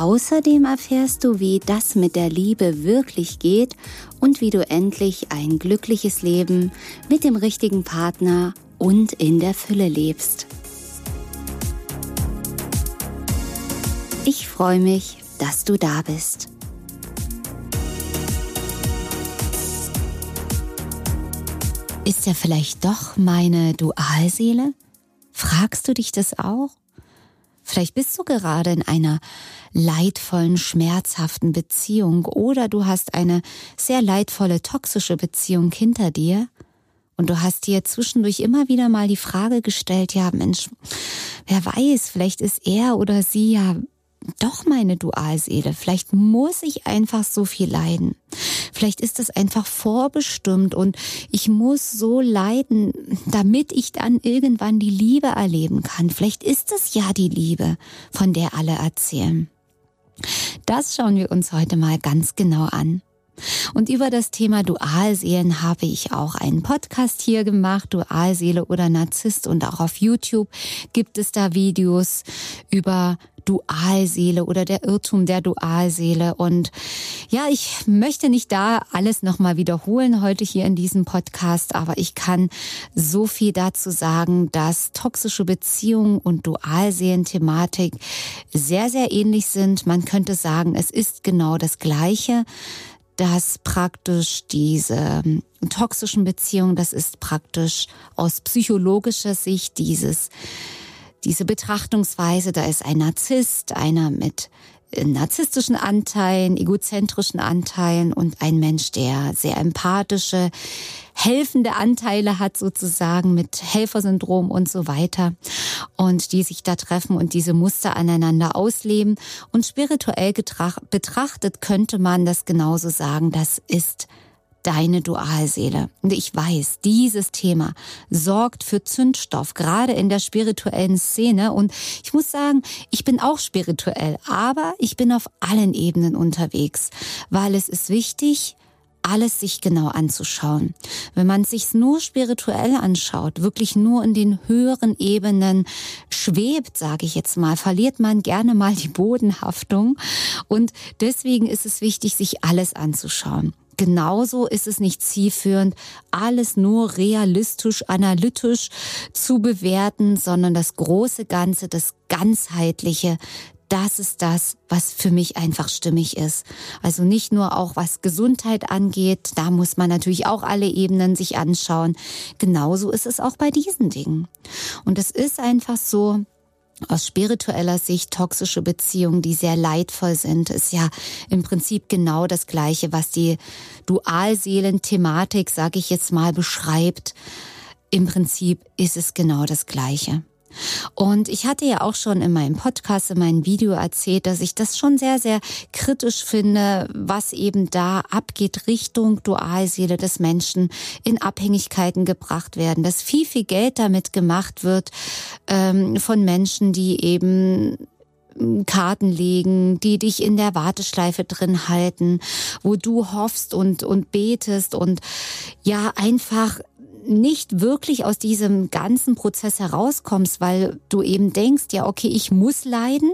Außerdem erfährst du, wie das mit der Liebe wirklich geht und wie du endlich ein glückliches Leben mit dem richtigen Partner und in der Fülle lebst. Ich freue mich, dass du da bist. Ist er vielleicht doch meine Dualseele? Fragst du dich das auch? Vielleicht bist du gerade in einer leidvollen, schmerzhaften Beziehung oder du hast eine sehr leidvolle, toxische Beziehung hinter dir und du hast dir zwischendurch immer wieder mal die Frage gestellt, ja Mensch, wer weiß, vielleicht ist er oder sie ja doch meine Dualseele. Vielleicht muss ich einfach so viel leiden. Vielleicht ist das einfach vorbestimmt und ich muss so leiden, damit ich dann irgendwann die Liebe erleben kann. Vielleicht ist es ja die Liebe, von der alle erzählen. Das schauen wir uns heute mal ganz genau an. Und über das Thema Dualseelen habe ich auch einen Podcast hier gemacht, Dualseele oder Narzisst. Und auch auf YouTube gibt es da Videos über Dualseele oder der Irrtum der Dualseele. Und ja, ich möchte nicht da alles nochmal wiederholen heute hier in diesem Podcast, aber ich kann so viel dazu sagen, dass toxische Beziehungen und Dualseelen-Thematik sehr, sehr ähnlich sind. Man könnte sagen, es ist genau das Gleiche dass praktisch diese toxischen Beziehungen, das ist praktisch aus psychologischer Sicht dieses diese Betrachtungsweise, da ist ein Narzisst, einer mit äh, narzisstischen Anteilen, egozentrischen Anteilen und ein Mensch, der sehr empathische, helfende Anteile hat sozusagen mit Helfersyndrom und so weiter. Und die sich da treffen und diese Muster aneinander ausleben. Und spirituell betrachtet könnte man das genauso sagen, das ist deine Dualseele. Und ich weiß, dieses Thema sorgt für Zündstoff, gerade in der spirituellen Szene. Und ich muss sagen, ich bin auch spirituell, aber ich bin auf allen Ebenen unterwegs, weil es ist wichtig, alles sich genau anzuschauen. Wenn man sich's nur spirituell anschaut, wirklich nur in den höheren Ebenen schwebt, sage ich jetzt mal, verliert man gerne mal die Bodenhaftung und deswegen ist es wichtig, sich alles anzuschauen. Genauso ist es nicht zielführend, alles nur realistisch, analytisch zu bewerten, sondern das große Ganze, das ganzheitliche, das ist das, was für mich einfach stimmig ist. Also nicht nur auch was Gesundheit angeht, da muss man natürlich auch alle Ebenen sich anschauen. Genauso ist es auch bei diesen Dingen. Und es ist einfach so, aus spiritueller Sicht toxische Beziehungen, die sehr leidvoll sind, ist ja im Prinzip genau das Gleiche, was die Dualseelen-Thematik, sage ich jetzt mal, beschreibt. Im Prinzip ist es genau das Gleiche. Und ich hatte ja auch schon in meinem Podcast, in meinem Video erzählt, dass ich das schon sehr, sehr kritisch finde, was eben da abgeht Richtung Dualseele des Menschen in Abhängigkeiten gebracht werden, dass viel, viel Geld damit gemacht wird ähm, von Menschen, die eben Karten legen, die dich in der Warteschleife drin halten, wo du hoffst und, und betest und ja, einfach nicht wirklich aus diesem ganzen Prozess herauskommst, weil du eben denkst, ja, okay, ich muss leiden.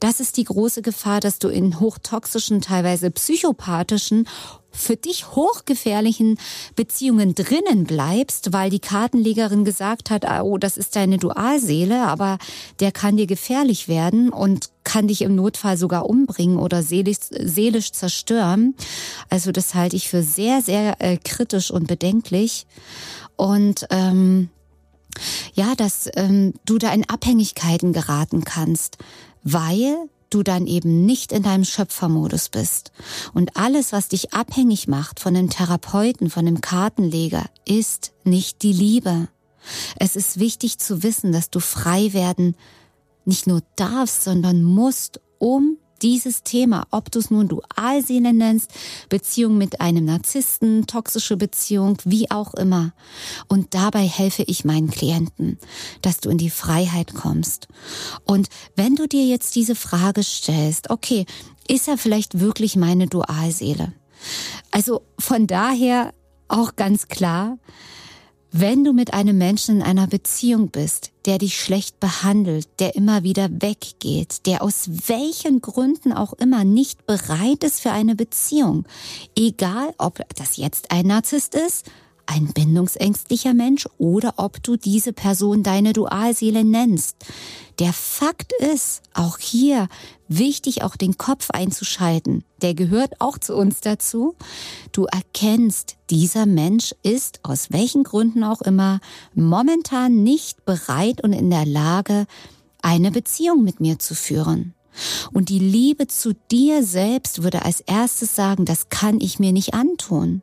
Das ist die große Gefahr, dass du in hochtoxischen, teilweise psychopathischen, für dich hochgefährlichen Beziehungen drinnen bleibst, weil die Kartenlegerin gesagt hat, ah, oh, das ist deine Dualseele, aber der kann dir gefährlich werden und kann dich im Notfall sogar umbringen oder seelisch, seelisch zerstören. Also das halte ich für sehr, sehr äh, kritisch und bedenklich. Und ähm, ja, dass ähm, du da in Abhängigkeiten geraten kannst, weil du dann eben nicht in deinem Schöpfermodus bist. Und alles, was dich abhängig macht von dem Therapeuten, von dem Kartenleger, ist nicht die Liebe. Es ist wichtig zu wissen, dass du frei werden nicht nur darfst, sondern musst, um dieses Thema, ob du es nun Dualseele nennst, Beziehung mit einem Narzissten, toxische Beziehung, wie auch immer. Und dabei helfe ich meinen Klienten, dass du in die Freiheit kommst. Und wenn du dir jetzt diese Frage stellst, okay, ist er vielleicht wirklich meine Dualseele? Also von daher auch ganz klar, wenn du mit einem Menschen in einer Beziehung bist, der dich schlecht behandelt, der immer wieder weggeht, der aus welchen Gründen auch immer nicht bereit ist für eine Beziehung, egal ob das jetzt ein Narzisst ist, ein bindungsängstlicher Mensch oder ob du diese Person deine Dualseele nennst. Der Fakt ist, auch hier wichtig, auch den Kopf einzuschalten. Der gehört auch zu uns dazu. Du erkennst, dieser Mensch ist aus welchen Gründen auch immer momentan nicht bereit und in der Lage, eine Beziehung mit mir zu führen. Und die Liebe zu dir selbst würde als erstes sagen, das kann ich mir nicht antun.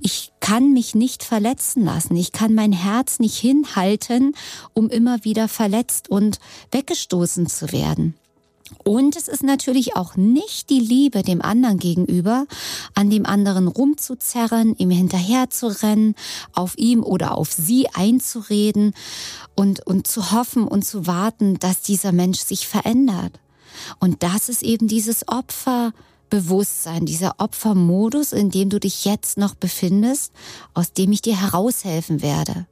Ich kann mich nicht verletzen lassen. Ich kann mein Herz nicht hinhalten, um immer wieder verletzt und weggestoßen zu werden. Und es ist natürlich auch nicht die Liebe dem anderen gegenüber, an dem anderen rumzuzerren, ihm hinterherzurennen, auf ihm oder auf sie einzureden und, und zu hoffen und zu warten, dass dieser Mensch sich verändert. Und das ist eben dieses Opferbewusstsein, dieser Opfermodus, in dem du dich jetzt noch befindest, aus dem ich dir heraushelfen werde,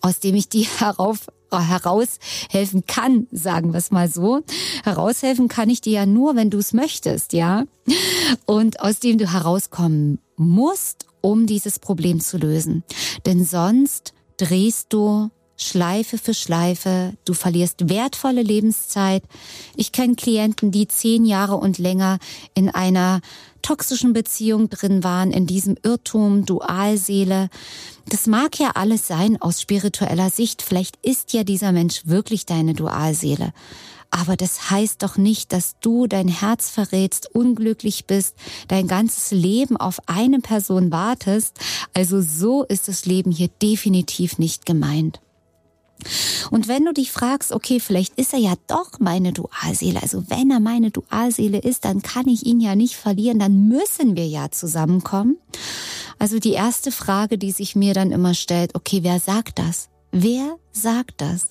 aus dem ich dir herauf, heraushelfen kann, sagen wir es mal so. Heraushelfen kann ich dir ja nur, wenn du es möchtest, ja. Und aus dem du herauskommen musst, um dieses Problem zu lösen. Denn sonst drehst du Schleife für Schleife. Du verlierst wertvolle Lebenszeit. Ich kenne Klienten, die zehn Jahre und länger in einer toxischen Beziehung drin waren, in diesem Irrtum, Dualseele. Das mag ja alles sein aus spiritueller Sicht. Vielleicht ist ja dieser Mensch wirklich deine Dualseele. Aber das heißt doch nicht, dass du dein Herz verrätst, unglücklich bist, dein ganzes Leben auf eine Person wartest. Also so ist das Leben hier definitiv nicht gemeint. Und wenn du dich fragst, okay, vielleicht ist er ja doch meine Dualseele, also wenn er meine Dualseele ist, dann kann ich ihn ja nicht verlieren, dann müssen wir ja zusammenkommen. Also die erste Frage, die sich mir dann immer stellt, okay, wer sagt das? Wer sagt das?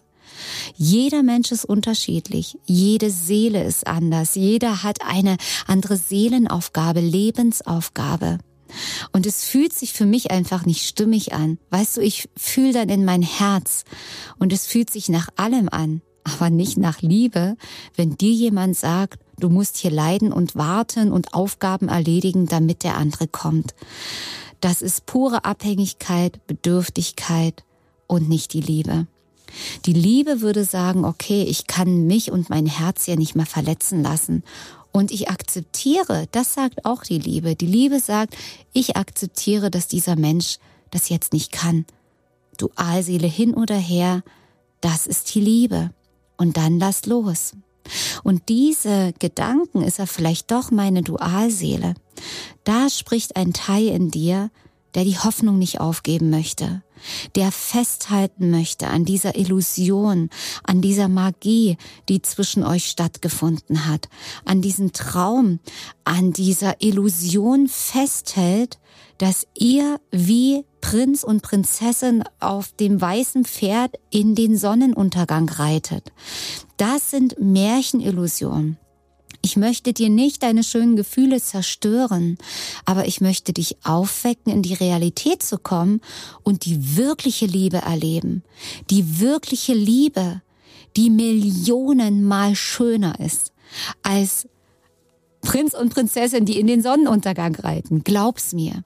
Jeder Mensch ist unterschiedlich, jede Seele ist anders, jeder hat eine andere Seelenaufgabe, Lebensaufgabe. Und es fühlt sich für mich einfach nicht stimmig an. Weißt du, ich fühle dann in mein Herz und es fühlt sich nach allem an, aber nicht nach Liebe, wenn dir jemand sagt, du musst hier leiden und warten und Aufgaben erledigen, damit der andere kommt. Das ist pure Abhängigkeit, Bedürftigkeit und nicht die Liebe. Die Liebe würde sagen, okay, ich kann mich und mein Herz ja nicht mehr verletzen lassen und ich akzeptiere, das sagt auch die Liebe. Die Liebe sagt, ich akzeptiere, dass dieser Mensch das jetzt nicht kann. Dualseele hin oder her, das ist die Liebe. Und dann lass los. Und diese Gedanken, ist er vielleicht doch meine Dualseele? Da spricht ein Teil in dir, der die Hoffnung nicht aufgeben möchte, der festhalten möchte an dieser Illusion, an dieser Magie, die zwischen euch stattgefunden hat, an diesem Traum, an dieser Illusion festhält, dass ihr wie Prinz und Prinzessin auf dem weißen Pferd in den Sonnenuntergang reitet. Das sind Märchenillusionen. Ich möchte dir nicht deine schönen Gefühle zerstören, aber ich möchte dich aufwecken, in die Realität zu kommen und die wirkliche Liebe erleben. Die wirkliche Liebe, die Millionenmal schöner ist als Prinz und Prinzessin, die in den Sonnenuntergang reiten. Glaub's mir.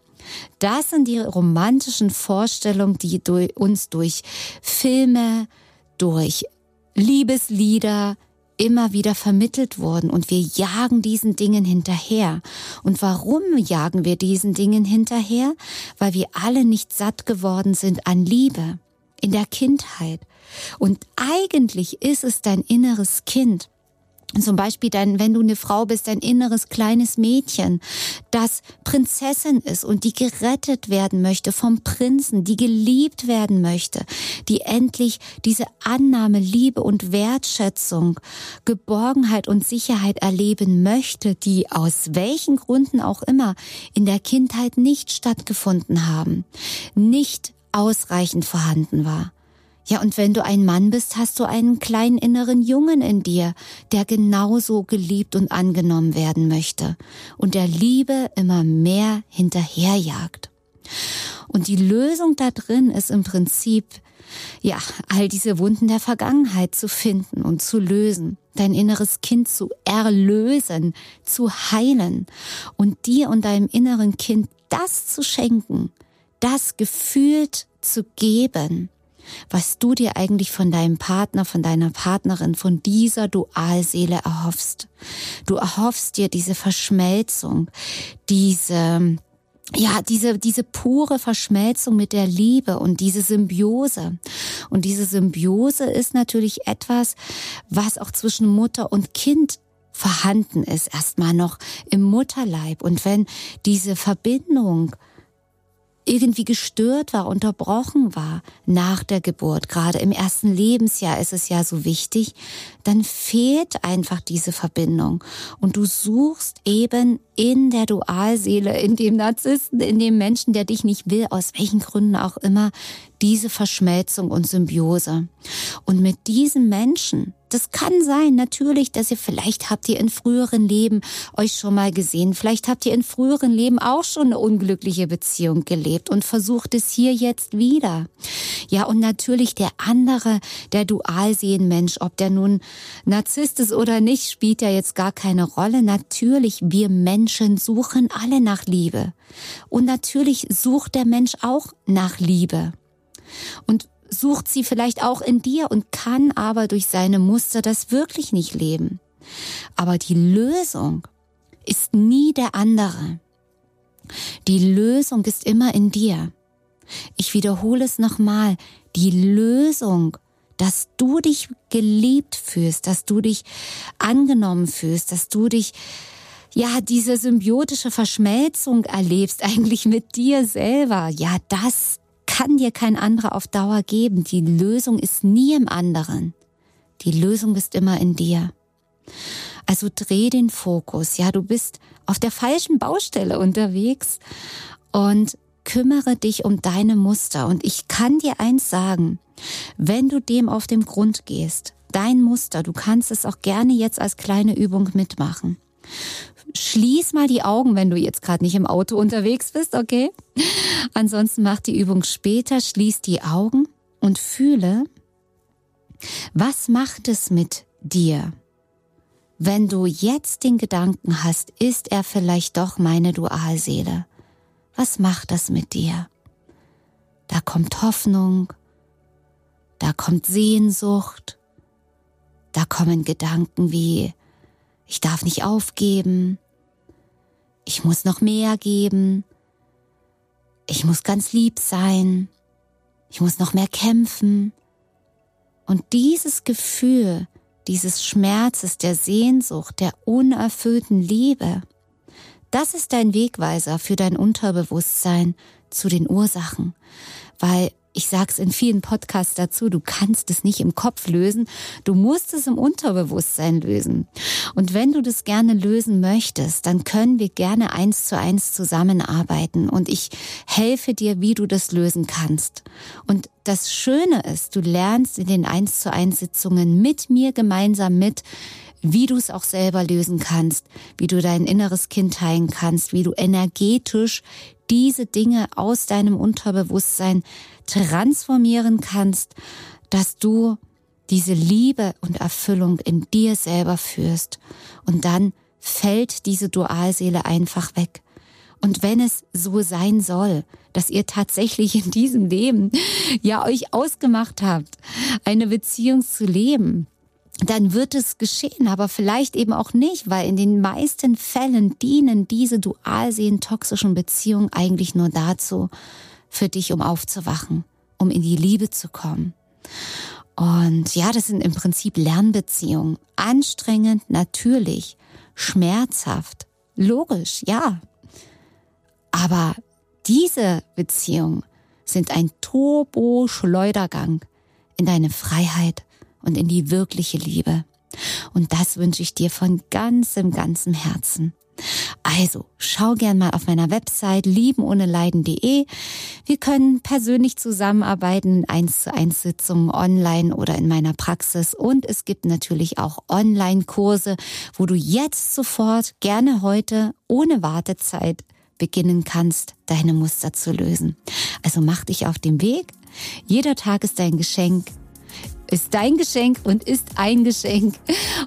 Das sind die romantischen Vorstellungen, die uns durch Filme, durch Liebeslieder, immer wieder vermittelt worden und wir jagen diesen Dingen hinterher. Und warum jagen wir diesen Dingen hinterher? Weil wir alle nicht satt geworden sind an Liebe in der Kindheit. Und eigentlich ist es dein inneres Kind, zum Beispiel dein, wenn du eine Frau bist, dein inneres kleines Mädchen, das Prinzessin ist und die gerettet werden möchte vom Prinzen, die geliebt werden möchte, die endlich diese Annahme, Liebe und Wertschätzung, Geborgenheit und Sicherheit erleben möchte, die aus welchen Gründen auch immer in der Kindheit nicht stattgefunden haben, nicht ausreichend vorhanden war. Ja, und wenn du ein Mann bist, hast du einen kleinen inneren Jungen in dir, der genauso geliebt und angenommen werden möchte und der Liebe immer mehr hinterherjagt. Und die Lösung da drin ist im Prinzip, ja, all diese Wunden der Vergangenheit zu finden und zu lösen, dein inneres Kind zu erlösen, zu heilen und dir und deinem inneren Kind das zu schenken, das gefühlt zu geben, was du dir eigentlich von deinem Partner, von deiner Partnerin, von dieser Dualseele erhoffst. Du erhoffst dir diese Verschmelzung, diese ja, diese, diese pure Verschmelzung mit der Liebe und diese Symbiose. Und diese Symbiose ist natürlich etwas, was auch zwischen Mutter und Kind vorhanden ist, erstmal noch im Mutterleib. Und wenn diese Verbindung irgendwie gestört war, unterbrochen war nach der Geburt, gerade im ersten Lebensjahr ist es ja so wichtig, dann fehlt einfach diese Verbindung. Und du suchst eben in der Dualseele, in dem Narzissten, in dem Menschen, der dich nicht will, aus welchen Gründen auch immer, diese Verschmelzung und Symbiose. Und mit diesem Menschen, das kann sein, natürlich, dass ihr vielleicht habt ihr in früheren Leben euch schon mal gesehen. Vielleicht habt ihr in früheren Leben auch schon eine unglückliche Beziehung gelebt und versucht es hier jetzt wieder. Ja, und natürlich der andere, der Dualsehenmensch, ob der nun Narzisst ist oder nicht, spielt ja jetzt gar keine Rolle. Natürlich, wir Menschen suchen alle nach Liebe. Und natürlich sucht der Mensch auch nach Liebe. Und sucht sie vielleicht auch in dir und kann aber durch seine Muster das wirklich nicht leben. Aber die Lösung ist nie der andere. Die Lösung ist immer in dir. Ich wiederhole es nochmal. Die Lösung, dass du dich geliebt fühlst, dass du dich angenommen fühlst, dass du dich ja, diese symbiotische Verschmelzung erlebst, eigentlich mit dir selber. Ja, das kann dir kein anderer auf Dauer geben. Die Lösung ist nie im anderen. Die Lösung ist immer in dir. Also dreh den Fokus. Ja, du bist auf der falschen Baustelle unterwegs und kümmere dich um deine Muster. Und ich kann dir eins sagen, wenn du dem auf den Grund gehst, dein Muster, du kannst es auch gerne jetzt als kleine Übung mitmachen. Schließ mal die Augen, wenn du jetzt gerade nicht im Auto unterwegs bist, okay? Ansonsten mach die Übung später, schließ die Augen und fühle, was macht es mit dir? Wenn du jetzt den Gedanken hast, ist er vielleicht doch meine Dualseele? Was macht das mit dir? Da kommt Hoffnung, da kommt Sehnsucht, da kommen Gedanken wie, ich darf nicht aufgeben, ich muss noch mehr geben, ich muss ganz lieb sein, ich muss noch mehr kämpfen. Und dieses Gefühl, dieses Schmerzes, der Sehnsucht, der unerfüllten Liebe, das ist dein Wegweiser für dein Unterbewusstsein zu den Ursachen, weil ich sag's in vielen Podcasts dazu, du kannst es nicht im Kopf lösen, du musst es im Unterbewusstsein lösen. Und wenn du das gerne lösen möchtest, dann können wir gerne eins zu eins zusammenarbeiten und ich helfe dir, wie du das lösen kannst. Und das Schöne ist, du lernst in den eins zu eins Sitzungen mit mir gemeinsam mit, wie du es auch selber lösen kannst, wie du dein inneres Kind heilen kannst, wie du energetisch diese Dinge aus deinem Unterbewusstsein transformieren kannst, dass du diese Liebe und Erfüllung in dir selber führst. Und dann fällt diese Dualseele einfach weg. Und wenn es so sein soll, dass ihr tatsächlich in diesem Leben ja euch ausgemacht habt, eine Beziehung zu leben, dann wird es geschehen, aber vielleicht eben auch nicht, weil in den meisten Fällen dienen diese dualsehen toxischen Beziehungen eigentlich nur dazu, für dich, um aufzuwachen, um in die Liebe zu kommen. Und ja, das sind im Prinzip Lernbeziehungen. Anstrengend, natürlich, schmerzhaft, logisch, ja. Aber diese Beziehungen sind ein Turbo-Schleudergang in deine Freiheit und in die wirkliche Liebe. Und das wünsche ich dir von ganzem, ganzem Herzen. Also, schau gern mal auf meiner Website liebenohneleiden.de. Wir können persönlich zusammenarbeiten in 1 zu 1 Sitzungen online oder in meiner Praxis. Und es gibt natürlich auch Online-Kurse, wo du jetzt sofort gerne heute ohne Wartezeit beginnen kannst, deine Muster zu lösen. Also mach dich auf den Weg. Jeder Tag ist dein Geschenk ist dein Geschenk und ist ein Geschenk.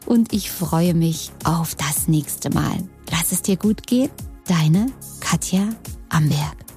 Und ich freue mich auf das nächste Mal. Lass es dir gut gehen. Deine Katja Amberg.